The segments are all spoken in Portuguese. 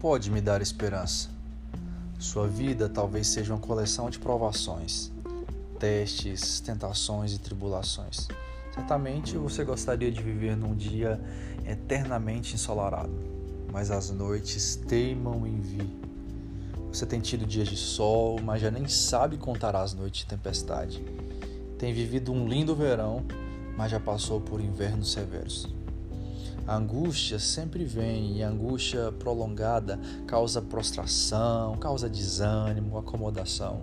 pode me dar esperança? Sua vida talvez seja uma coleção de provações, testes, tentações e tribulações. Certamente você gostaria de viver num dia eternamente ensolarado, mas as noites teimam em vir. Você tem tido dias de sol, mas já nem sabe contar as noites de tempestade. Tem vivido um lindo verão, mas já passou por invernos severos. A angústia sempre vem e a angústia prolongada causa prostração, causa desânimo, acomodação.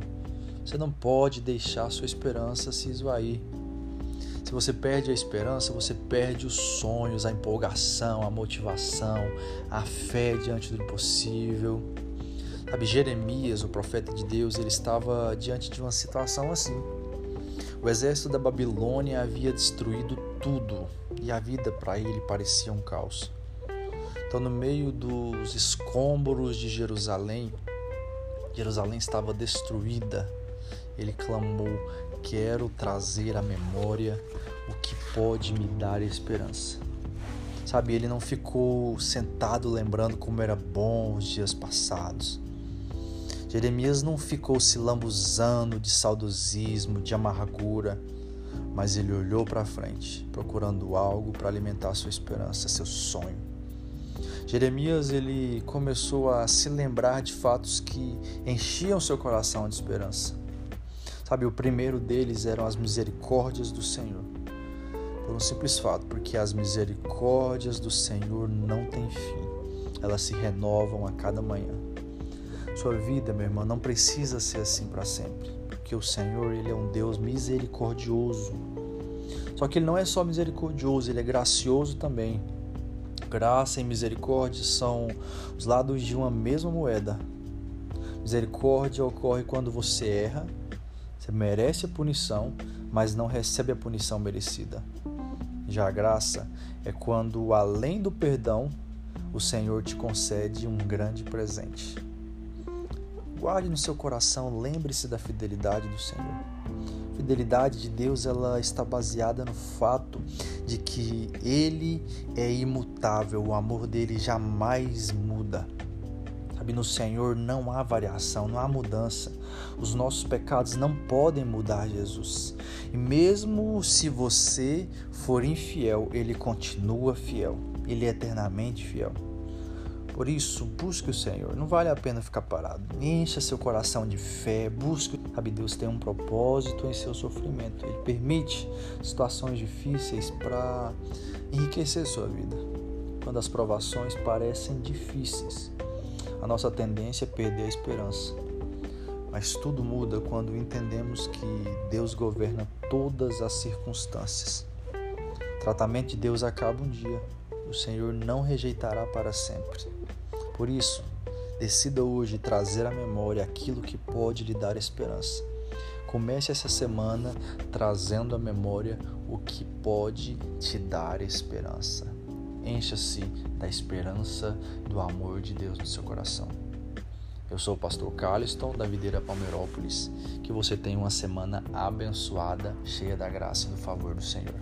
Você não pode deixar sua esperança se esvair. Se você perde a esperança, você perde os sonhos, a empolgação, a motivação, a fé diante do impossível. Sabe, Jeremias, o profeta de Deus, ele estava diante de uma situação assim. O exército da Babilônia havia destruído tudo e a vida para ele parecia um caos. Então, no meio dos escombros de Jerusalém, Jerusalém estava destruída. Ele clamou: Quero trazer à memória o que pode me dar esperança. Sabe, ele não ficou sentado lembrando como era bom os dias passados. Jeremias não ficou se lambuzando de saudosismo, de amargura, mas ele olhou para frente, procurando algo para alimentar sua esperança, seu sonho. Jeremias ele começou a se lembrar de fatos que enchiam seu coração de esperança. Sabe, o primeiro deles eram as misericórdias do Senhor. Por um simples fato, porque as misericórdias do Senhor não têm fim. Elas se renovam a cada manhã. Sua vida, meu irmão, não precisa ser assim para sempre, porque o Senhor, ele é um Deus misericordioso. Só que ele não é só misericordioso, ele é gracioso também. Graça e misericórdia são os lados de uma mesma moeda. Misericórdia ocorre quando você erra, você merece a punição, mas não recebe a punição merecida. Já a graça é quando, além do perdão, o Senhor te concede um grande presente. Guarde no seu coração, lembre-se da fidelidade do Senhor. A fidelidade de Deus ela está baseada no fato de que Ele é imutável, o amor dele jamais muda. Sabe, no Senhor não há variação, não há mudança. Os nossos pecados não podem mudar Jesus. E mesmo se você for infiel, Ele continua fiel. Ele é eternamente fiel. Por isso, busque o Senhor. Não vale a pena ficar parado. Encha seu coração de fé. Busque. Sabe, Deus tem um propósito em seu sofrimento. Ele permite situações difíceis para enriquecer sua vida. Quando as provações parecem difíceis, a nossa tendência é perder a esperança. Mas tudo muda quando entendemos que Deus governa todas as circunstâncias. O tratamento de Deus acaba um dia. O Senhor não rejeitará para sempre. Por isso, decida hoje trazer à memória aquilo que pode lhe dar esperança. Comece essa semana trazendo à memória o que pode te dar esperança. Encha-se da esperança do amor de Deus no seu coração. Eu sou o pastor Carliston, da Videira Palmeirópolis. Que você tenha uma semana abençoada, cheia da graça e do favor do Senhor.